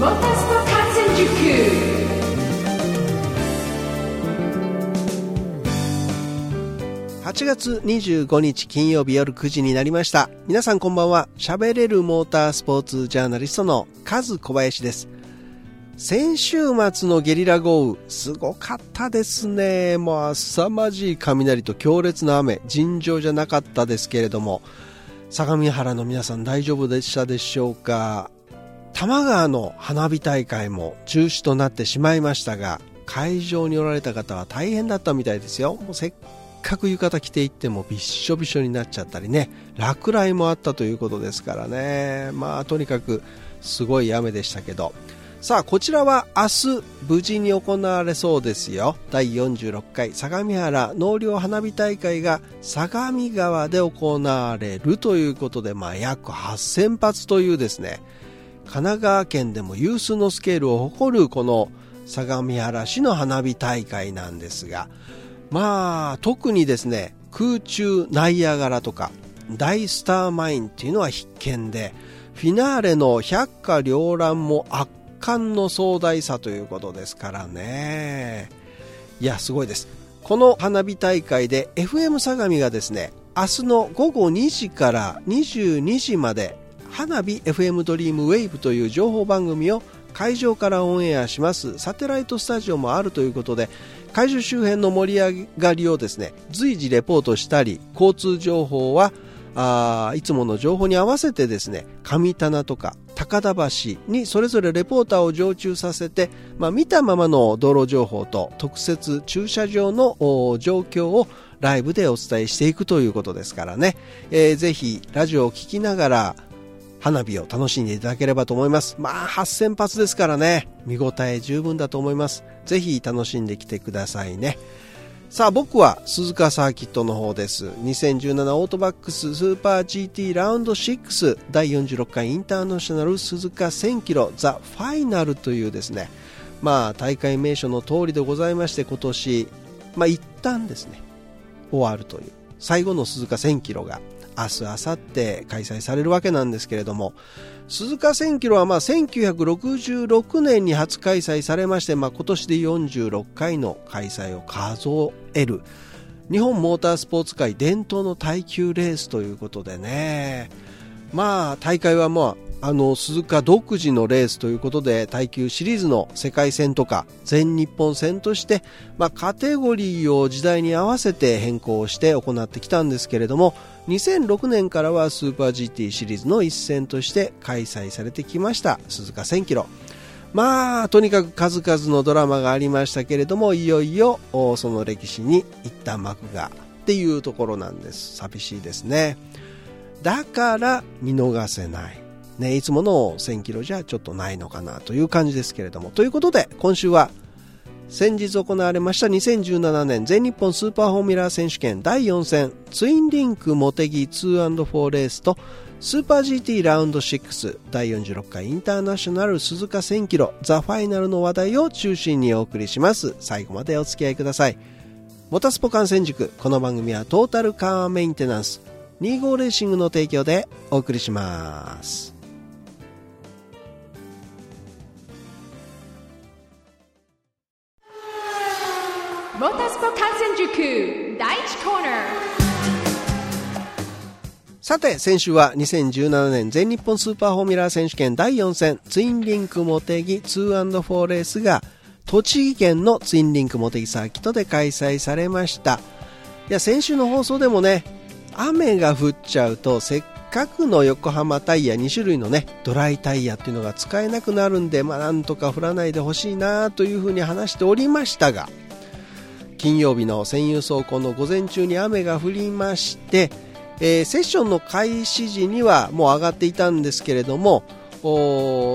8月25日金曜日夜9時になりました。皆さんこんばんは。喋れるモータースポーツジャーナリストのカズ小林です。先週末のゲリラ豪雨、すごかったですね。もう凄まじい雷と強烈な雨、尋常じゃなかったですけれども、相模原の皆さん大丈夫でしたでしょうか？多摩川の花火大会も中止となってしまいましたが、会場におられた方は大変だったみたいですよ。もうせっかく浴衣着ていってもびっしょびしょになっちゃったりね。落雷もあったということですからね。まあとにかくすごい雨でしたけど。さあこちらは明日無事に行われそうですよ。第46回相模原納涼花火大会が相模川で行われるということで、まあ、約8000発というですね神奈川県でも有数のスケールを誇るこの相模原市の花火大会なんですがまあ特にですね空中ナイアガラとか大スターマインっていうのは必見でフィナーレの百花繚乱も圧巻の壮大さということですからね。いやすごいです。この花火大会で FM 相模がですね明日の午後2時から22時まで花火 FM ドリームウェイブという情報番組を会場からオンエアします。サテライトスタジオもあるということで会場周辺の盛り上がりをですね随時レポートしたり交通情報はあいつもの情報に合わせてですね上棚とか高田橋にそれぞれレポーターを常駐させて、まあ、見たままの道路情報と特設駐車場の状況をライブでお伝えしていくということですからね、えー、ぜひラジオを聴きながら花火を楽しんでいただければと思います。まあ8000発ですからね。見応え十分だと思います。ぜひ楽しんできてくださいね。さあ僕は鈴鹿サーキットの方です。2017オートバックススーパー GT ラウンド6第46回インターナショナル鈴鹿1000キロザ・ファイナルというですね。まあ大会名称の通りでございまして今年まあ一旦ですね。終わるという。最後の鈴鹿1000キロが。明日、明後日開催されるわけなんですけれども、鈴鹿1000キロはまあ1966年に初開催されまして、まあ、今年で46回の開催を数える。日本モータースポーツ界伝統の耐久レースということでね、まあ大会はまああの鈴鹿独自のレースということで耐久シリーズの世界戦とか全日本戦として、まあ、カテゴリーを時代に合わせて変更して行ってきたんですけれども2006年からはスーパー GT シリーズの一戦として開催されてきました鈴鹿1000キロ。まあとにかく数々のドラマがありましたけれどもいよいよその歴史に一旦幕がっていうところなんです。寂しいですね。だから見逃せないね、いつもの1000キロじゃちょっとないのかなという感じですけれども。ということで、今週は先日行われました2017年全日本スーパーフォーミュラー選手権第4戦ツインリンクモテギ 2&4 レースとスーパー GT ラウンド6第46回インターナショナル鈴鹿1000キロ THE FINAL の話題を中心にお送りします。最後までお付き合いください。モタスポ観戦塾、この番組はトータルカーメンテナンス25レーシングの提供でお送りします。モータースポ観戦塾第1コーナーさて、先週は2017年全日本スーパーフォーミュラー選手権第4戦ツインリンクモテギ 2&4 レースが栃木県のツインリンクモテギサーキットで開催されました。いや、先週の放送でもね、雨が降っちゃうとせっかくの横浜タイヤ2種類のね、ドライタイヤっていうのが使えなくなるんで、まあなんとか降らないでほしいなというふうに話しておりましたが、金曜日の専有走行の午前中に雨が降りまして、えー、セッションの開始時にはもう上がっていたんですけれども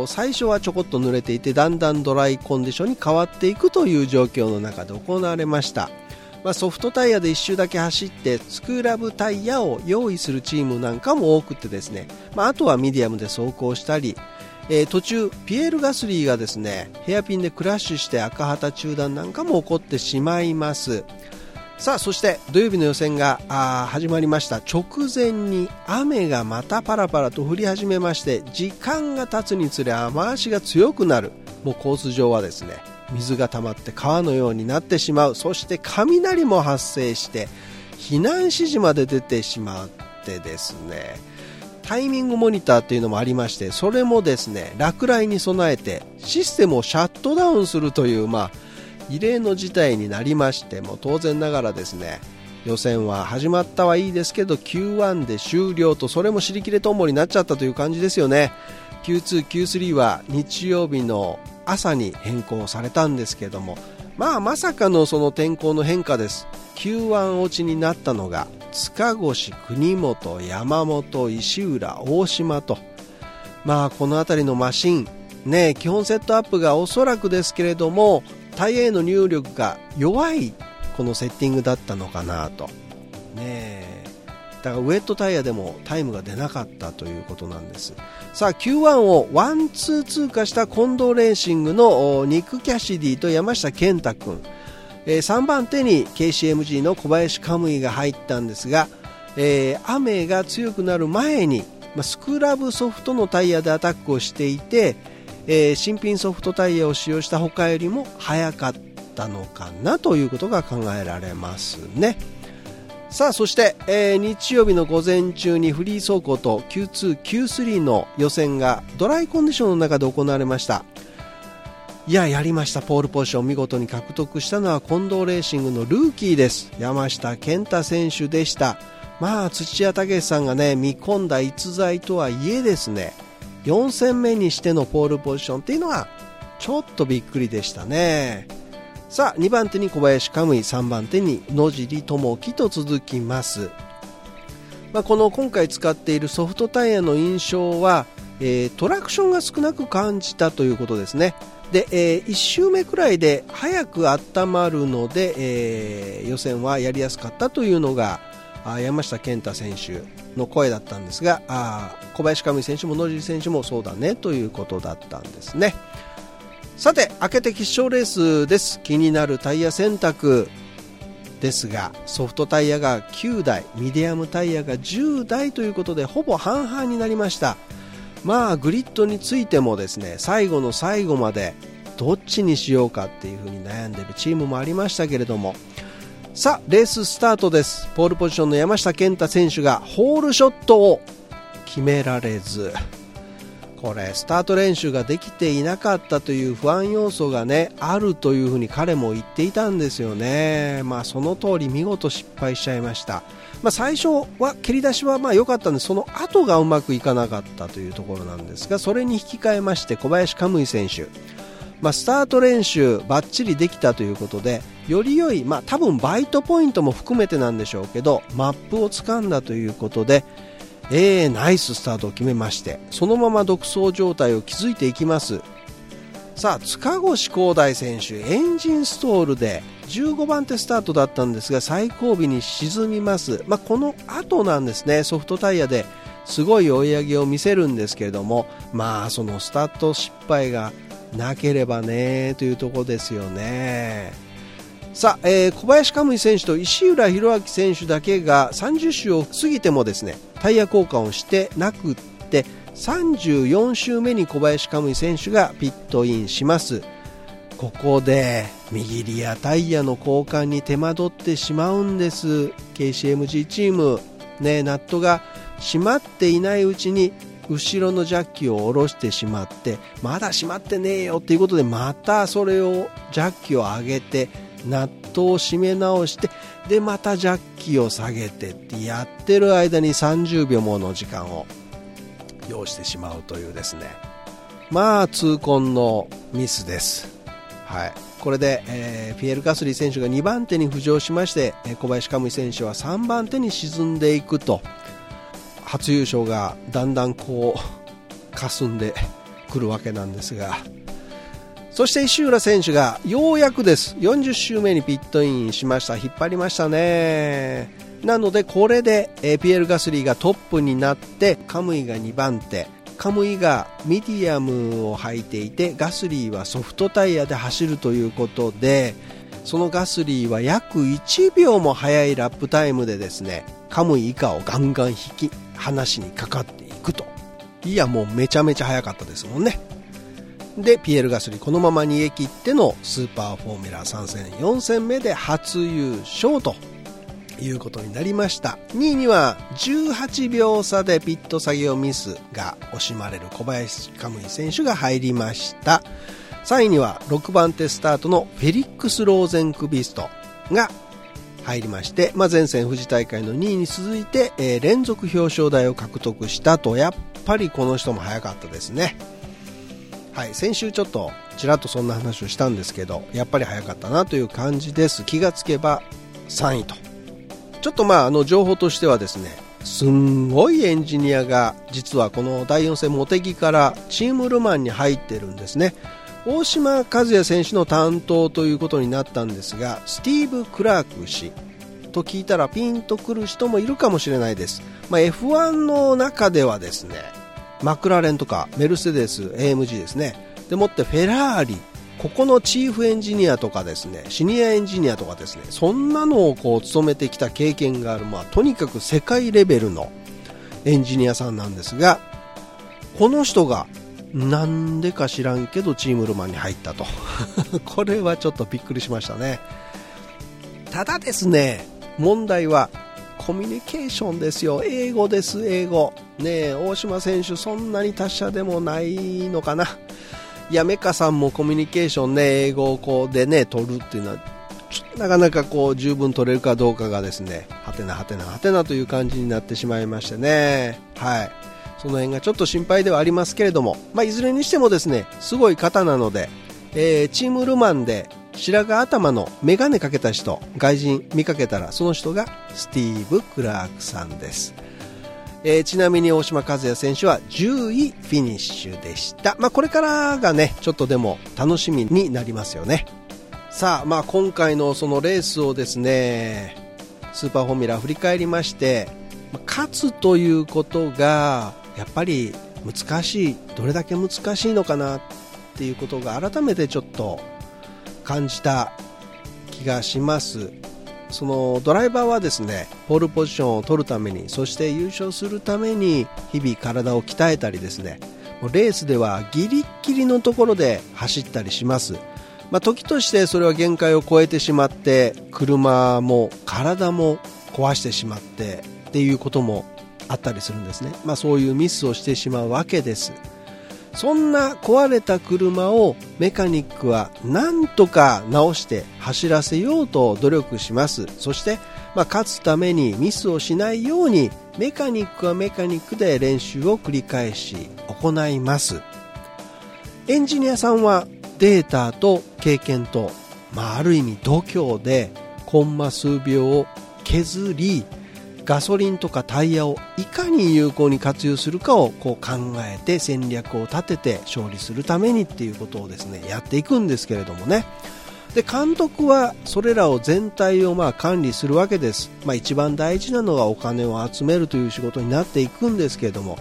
最初はちょこっと濡れていてだんだんドライコンディションに変わっていくという状況の中で行われました、まあ、ソフトタイヤで1周だけ走ってスクラブタイヤを用意するチームなんかも多くてですね、まあ、あとはミディアムで走行したり。えー、途中ピエール・ガスリーがですねヘアピンでクラッシュして赤旗中断なんかも起こってしまいます。さあそして土曜日の予選が始まりました。直前に雨がまたパラパラと降り始めまして時間が経つにつれ雨足が強くなる。もうコース上はですね水が溜まって川のようになってしまう。そして雷も発生して避難指示まで出てしまってですね。タイミングモニターっていうのもありましてそれもですね落雷に備えてシステムをシャットダウンするというまあ異例の事態になりましても当然ながらですね予選は始まったはいいですけど Q1 で終了とそれも尻切れとんぼになっちゃったという感じですよね。Q2、Q3 は日曜日の朝に変更されたんですけどもまあまさかのその天候の変化です。Q1 落ちになったのが塚越、国本、山本、石浦、大島と。まあこの辺りのマシンね基本セットアップがおそらくですけれどもタイヤへの入力が弱いこのセッティングだったのかなと。ねえ。だからウェットタイヤでもタイムが出なかったということなんですさあ Q1 を1-2通過した近藤レーシングのニック・キャシディと山下健太君、え、3番手に KCMG の小林カムイが入ったんですが、えー、雨が強くなる前に、スクラブソフトのタイヤでアタックをしていて、えー、新品ソフトタイヤを使用した他よりも速かったのかなということが考えられますねさあそして、えー、日曜日の午前中にフリー走行と Q2、Q3 の予選がドライコンディションの中で行われました。いややりました。ポールポジション見事に獲得したのは近藤レーシングのルーキーです。山下健太選手でした。まあ土屋武さんがね見込んだ逸材とはいえですね。4戦目にしてのポールポジションっていうのはちょっとびっくりでしたね。さあ2番手に小林カムイ3番手に野尻智樹と続きます、まあ、この今回使っているソフトタイヤの印象は、えー、トラクションが少なく感じたということですね。で、えー、1周目くらいで早く温まるので、えー、予選はやりやすかったというのが山下健太選手の声だったんですがあ小林上選手も野尻選手もそうだねということだったんですね。さて明けて決勝レースです。気になるタイヤ選択ですがソフトタイヤが9台ミディアムタイヤが10台ということでほぼ半々になりました。まあグリッドについてもですね最後の最後までどっちにしようかっていうふうに悩んでるチームもありましたけれども。さあレーススタートです。ポールポジションの山下健太選手がホールショットを決められず。これスタート練習ができていなかったという不安要素がねあるというふうに彼も言っていたんですよね。まあその通り見事失敗しちゃいました。まあ、最初は蹴り出しはまあ良かったんでその後がうまくいかなかったというところなんですがそれに引き換えまして小林カムイ選手。まあ、スタート練習ばっちりできたということでより良い、まあ、多分バイトポイントも含めてなんでしょうけどマップをつかんだということで、えー、ナイススタートを決めましてそのまま独走状態を築いていきます。さあ塚越光大選手エンジンストールで15番手スタートだったんですが最後尾に沈みます、まあ、この後なんですね。ソフトタイヤですごい追い上げを見せるんですけれどもまあそのスタート失敗がなければねというところですよね。さあ、えー、小林カムイ選手と石浦弘明選手だけが30周を過ぎてもですねタイヤ交換をしてなくって34周目に小林カムイ選手がピットインします。ここで右リアタイヤの交換に手間取ってしまうんです。KCMG チームねナットが閉まっていないうちに後ろのジャッキを下ろしてしまってまだ閉まってねえよっていうことでまたそれをジャッキを上げてナットを締め直してでまたジャッキを下げてってやってる間に30秒もの時間を要してしまうというですね。まあ痛恨のミスです。はい。これで、えー、ピエール・ガスリー選手が2番手に浮上しまして小林カムイ選手は3番手に沈んでいくと初優勝がだんだんこう霞んでくるわけなんですがそして石浦選手がようやくです。40周目にピットインしました。引っ張りましたね。なのでこれで、えピエール・ガスリーがトップになってカムイが2番手。カムイがミディアムを履いていてガスリーはソフトタイヤで走るということでそのガスリーは約1秒も速いラップタイムでですねカムイ以下をガンガン引き離しにかかっていくと。いやもうめちゃめちゃ速かったですもんね。でピエール・ガスリーこのまま逃げ切ってのスーパーフォーミュラー3戦4戦目で初優勝ということになりました。2位には18秒差でピット作業ミスが惜しまれる小林カムイ選手が入りました。3位には6番手スタートのフェリックス・ローゼンクビストが入りまして、まあ、前線富士大会の2位に続いて、えー、連続表彰台を獲得したと。やっぱりこの人も早かったですね。はい先週ちょっとちらっとそんな話をしたんですけどやっぱり早かったなという感じです。気がつけば3位と。ちょっとまああの情報としてはですねすんごいエンジニアが実はこの第4戦茂木からチームルマンに入ってるんですね。大島和也選手の担当ということになったんですがスティーブ・クラーク氏と聞いたらピンとくる人もいるかもしれないです、まあ、F1 の中ではですねマクラーレンとかメルセデス AMG ですね。でもってフェラーリここのチーフエンジニアとかですねシニアエンジニアとかですねそんなのをこう務めてきた経験がある、まあ、とにかく世界レベルのエンジニアさんなんですがこの人がなんでか知らんけどチームルマンに入ったと。これはちょっとびっくりしましたね。ただですね問題はコミュニケーションですよ。英語です英語。ね大島選手そんなに達者でもないのかな。いやメカさんもコミュニケーションね英語をこうでね取るっていうのはなかなかこう十分取れるかどうかがですねはてなはてなはてなという感じになってしまいましてね。はい。その辺がちょっと心配ではありますけれども、まあ、いずれにしてもですねすごい方なので、えー、チームルマンで白髪頭の眼鏡かけた人外人見かけたらその人がスティーブ・クラークさんです。えー、ちなみに大島和也選手は10位フィニッシュでした。まあ、これからがね、ちょっとでも楽しみになりますよね。さあ、まあ、今回のそのレースをですね、スーパーフォーミュラ振り返りまして、勝つということが、やっぱり難しい、どれだけ難しいのかなっていうことが改めてちょっと感じた気がします。そのドライバーはですねポールポジションを取るためにそして優勝するために日々体を鍛えたりですねレースではギリギリのところで走ったりします、まあ、時としてそれは限界を超えてしまって車も体も壊してしまってっていうこともあったりするんですね、まあ、そういうミスをしてしまうわけです。そんな壊れた車をメカニックは何とか直して走らせようと努力します。そして、まあ、勝つためにミスをしないようにメカニックはメカニックで練習を繰り返し行います。エンジニアさんはデータと経験と、まあ、ある意味度胸でコンマ数秒を削りガソリンとかタイヤをいかに有効に活用するかをこう考えて戦略を立てて勝利するためにっていうことをですねやっていくんですけれどもね。で監督はそれらを全体をまあ管理するわけです、まあ、一番大事なのはお金を集めるという仕事になっていくんですけれども、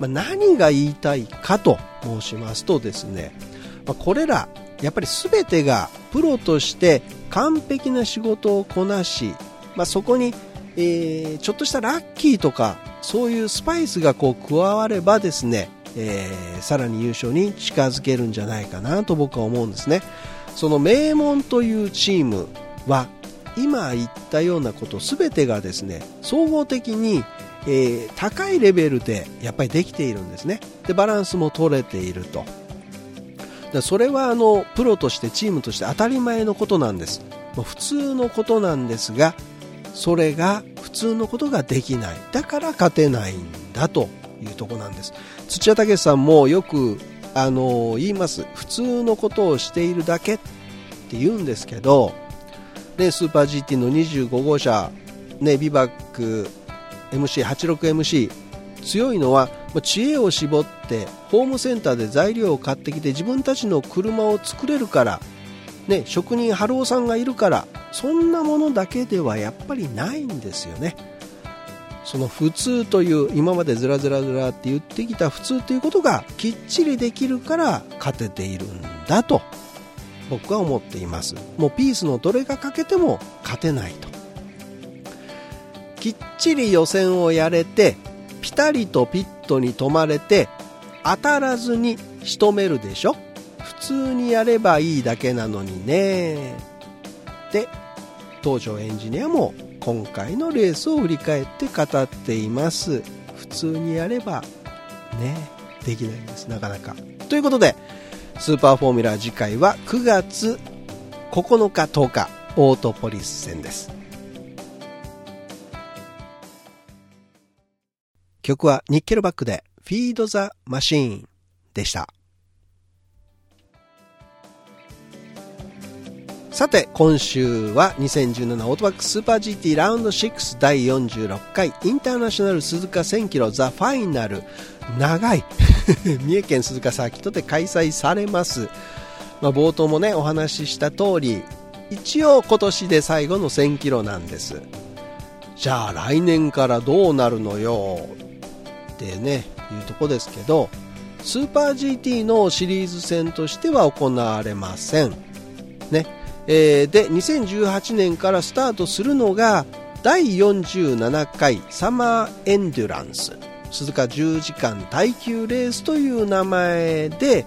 まあ、何が言いたいかと申しますとですね、まあ、これらやっぱり全てがプロとして完璧な仕事をこなし、まあ、そこにえー、ちょっとしたラッキーとかそういうスパイスがこう加わればですね、えー、さらに優勝に近づけるんじゃないかなと僕は思うんですね。その名門というチームは今言ったようなこと全てがですね総合的に、えー、高いレベルでやっぱりできているんですね。でバランスも取れていると。それはあのプロとしてチームとして当たり前のことなんです。普通のことなんですがそれが普通のことができない。だから勝てないんだというとこなんです。土屋武さんもよくあの言います。普通のことをしているだけって言うんですけど、ね、スーパー GT の25号車、ね、ビバック MC86MC 強いのは知恵を絞ってホームセンターで材料を買ってきて自分たちの車を作れるから、ね、職人春夫さんがいるからそんなものだけではやっぱりないんですよね。その普通という今までずらずらずらって言ってきた普通ということがきっちりできるから勝てているんだと僕は思っています。もうピースのどれが欠けても勝てないと。きっちり予選をやれてピタリとピットに止まれて当たらずに仕留めるでしょ。普通にやればいいだけなのにね。で東條エンジニアも今回のレースを振り返って語っています。普通にやればねできないんですなかなか。ということでスーパーフォーミュラー次回は9月9日10日オートポリス戦です。曲はニッケルバックでフィード・ザ・マシーンでした。さて今週は2017オートバックスーパー GT ラウンド6第46回インターナショナル鈴鹿1000キロザ・ファイナル。長い。三重県鈴鹿サーキットで開催されます、まあ、冒頭もねお話しした通り一応今年で最後の1000キロなんです。じゃあ来年からどうなるのよ。ってねいうとこですけどスーパー GT のシリーズ戦としては行われません。ね。えー、で2018年からスタートするのが第47回サマーエンデュランス。鈴鹿10時間耐久レースという名前で、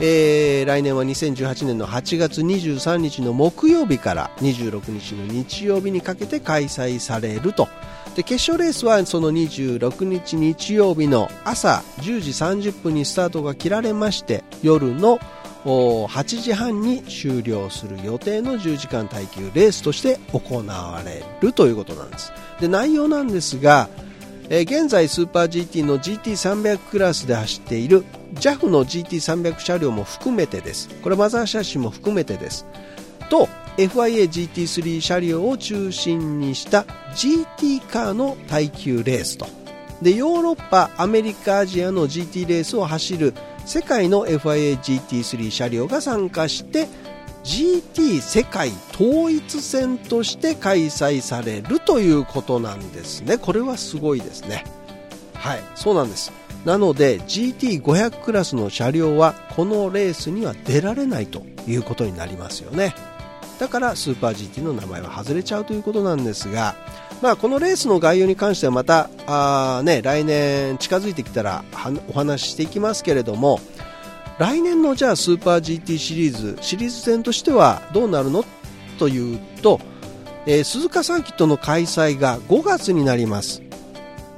えー、来年は2018年の8月23日の木曜日から26日の日曜日にかけて開催されると。で決勝レースはその26日日曜日の朝10時30分にスタートが切られまして夜の8時半に終了する予定の10時間耐久レースとして行われるということなんです。で内容なんですが、えー、現在スーパー GT の GT300 クラスで走っている JAF の GT300 車両も含めてです。これマザーシャシも含めてです。と FIA GT3 車両を中心にした GT カーの耐久レースと。でヨーロッパアメリカアジアの GT レースを走る世界の FIA GT3 車両が参加して GT 世界統一戦として開催されるということなんですね。これはすごいですね。はいそうなんです。なので GT500 クラスの車両はこのレースには出られないということになりますよね。だからスーパー GT の名前は外れちゃうということなんですがまあ、このレースの概要に関してはまたあ、ね、来年近づいてきたらお話ししていきますけれども来年のじゃあスーパー GT シリーズシリーズ戦としてはどうなるのというと、えー、鈴鹿サーキットの開催が5月になります。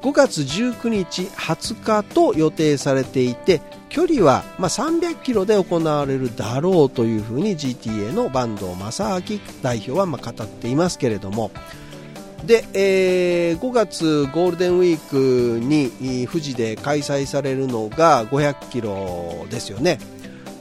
5月19日20日と予定されていて距離はま300キロで行われるだろうというふうに GTA の坂東正明代表はまあ語っていますけれどもで、えー、5月ゴールデンウィークに富士で開催されるのが500キロですよね。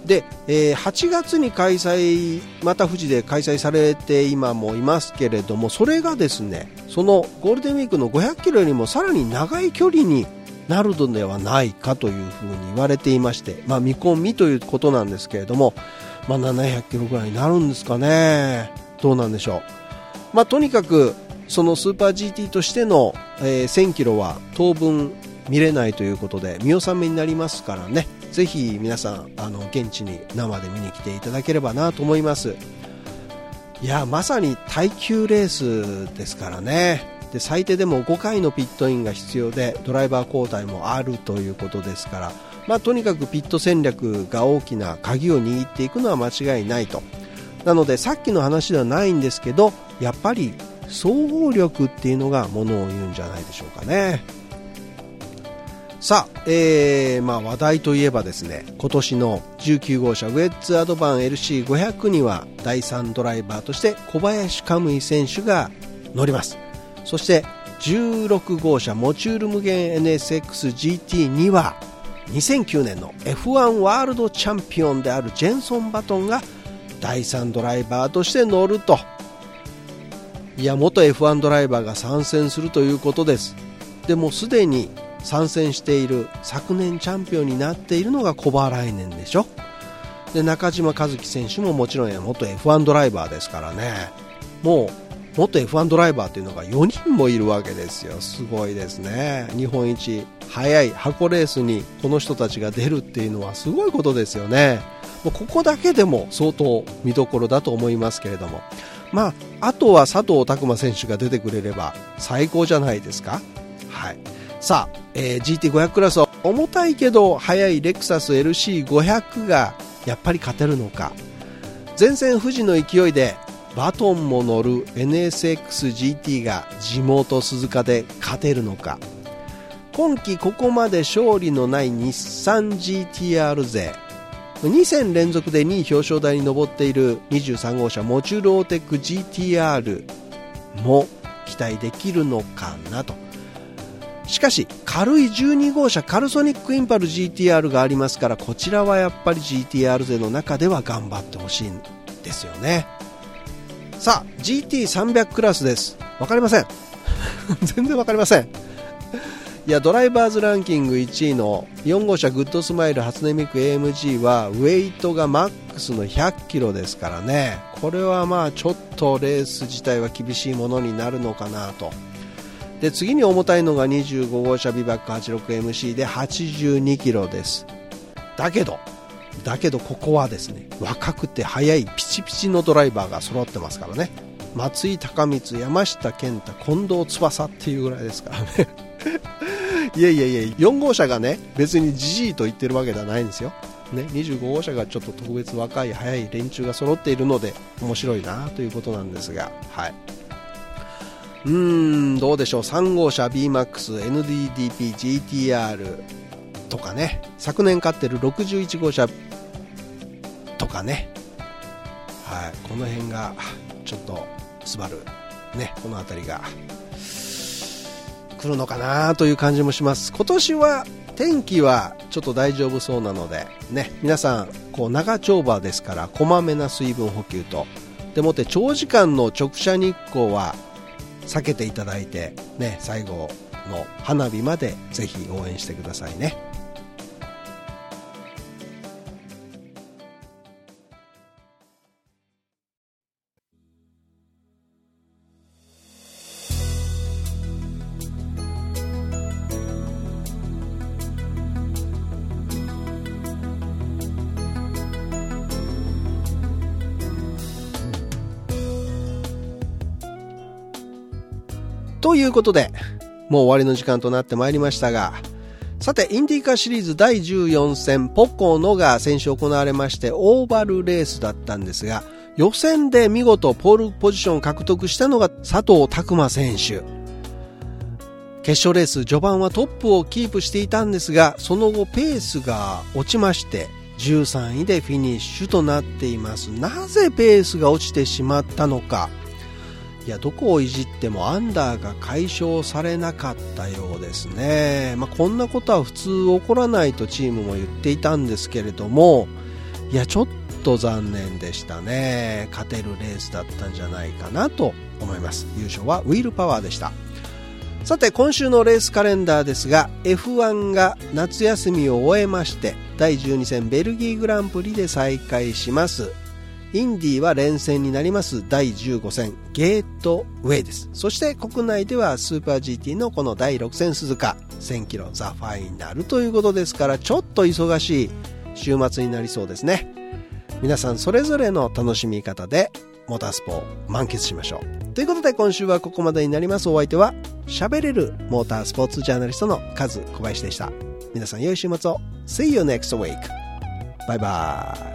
で、えー、8月に開催、また富士で開催されて今もいますけれども、それがですね、そのゴールデンウィークの500キロよりもさらに長い距離になるのではないかというふうに言われていまして、まあ見込みということなんですけれども、まあ700キロぐらいになるんですかね。どうなんでしょう。まあとにかくそのスーパー GT としての、えー、1000キロは当分見れないということで見納めになりますからねぜひ皆さんあの現地に生で見に来ていただければなと思いますいやまさに耐久レースですからねで最低でも5回のピットインが必要でドライバー交代もあるということですから、まあ、とにかくピット戦略が大きな鍵を握っていくのは間違いないと。なのでさっきの話ではないんですけどやっぱり総合力っていうのがものを言うんじゃないでしょうかね。さあ、えー、まあ話題といえばですね今年の19号車ウェッツアドバン LC500 には第3ドライバーとして小林カムイ選手が乗ります。そして16号車モチュール無限 NSXGT には2009年の F1 ワールドチャンピオンであるジェンソン・バトンが第3ドライバーとして乗ると。いや元 F1 ドライバーが参戦するということです。でもすでに参戦している昨年チャンピオンになっているのが小原来年でしょ。で中島和樹選手ももちろん元 F1 ドライバーですからね。もう元 F1 ドライバーというのが4人もいるわけですよすごいですね日本一速い箱レースにこの人たちが出るっていうのはすごいことですよねもうここだけでも相当見どころだと思いますけれども、まあ、あとは佐藤拓磨選手が出てくれれば最高じゃないですか。はい。さあ、えー、GT500 クラスは重たいけど速いレクサス LC500 がやっぱり勝てるのか。前線富士の勢いでバトンも乗る NSXGT が地元鈴鹿で勝てるのか。今季ここまで勝利のない日産 GTR 勢。2戦連続で2位表彰台に上っている23号車モチュローテック GTR も期待できるのかなと。しかし軽い12号車カルソニックインパル GTR がありますからこちらはやっぱり GTR 勢の中では頑張ってほしいんですよね。さあ GT300 クラスです。分かりません。全然分かりません。いやドライバーズランキング1位の4号車グッドスマイル初音ミク AMG はウェイトがマックスの100キロですからね。これはまあちょっとレース自体は厳しいものになるのかなと。で次に重たいのが25号車ビバック 86MC で82キロです。だけどだけどここはですね若くて速いピチピチのドライバーが揃ってますからね松井孝光山下健太近藤翼っていうぐらいですからね いやいやいや、4号車がね、別にじじいと言ってるわけではないんですよ。ね、25号車がちょっと特別若い、速い連中が揃っているので、面白いなということなんですが、はい。うーん、どうでしょう。3号車 BMAX、NDDP、GTR とかね、昨年勝ってる61号車とかね、はい、この辺が、ちょっと、スバル、ね、この辺りが、来るのかなという感じもします。今年は天気はちょっと大丈夫そうなのでね皆さんこう長丁場ですからこまめな水分補給と。でもって長時間の直射日光は避けていただいてね最後の花火までぜひ応援してくださいね。いうことで、もう終わりの時間となってまいりましたが、さて、インディーカーシリーズ第14戦、ポコノが先週行われまして、オーバルレースだったんですが、予選で見事ポールポジションを獲得したのが佐藤拓磨選手。決勝レース序盤はトップをキープしていたんですが、その後ペースが落ちまして、13位でフィニッシュとなっています。なぜペースが落ちてしまったのか。いやどこをいじってもアンダーが解消されなかったようですね、まあ、こんなことは普通起こらないとチームも言っていたんですけれどもいやちょっと残念でしたね。勝てるレースだったんじゃないかなと思います。優勝はウィルパワーでした。さて今週のレースカレンダーですが F1 が夏休みを終えまして第12戦ベルギーグランプリで再開します。インディは連戦になります第15戦ゲートウェイです。そして国内ではスーパー GT のこの第6戦鈴鹿1000キロザファイナルということですからちょっと忙しい週末になりそうですね。皆さんそれぞれの楽しみ方でモータースポーを満喫しましょう。ということで今週はここまでになります。お相手は喋れるモータースポーツジャーナリストのカズ小林でした。皆さん良い週末を。See you next week. バイバイ。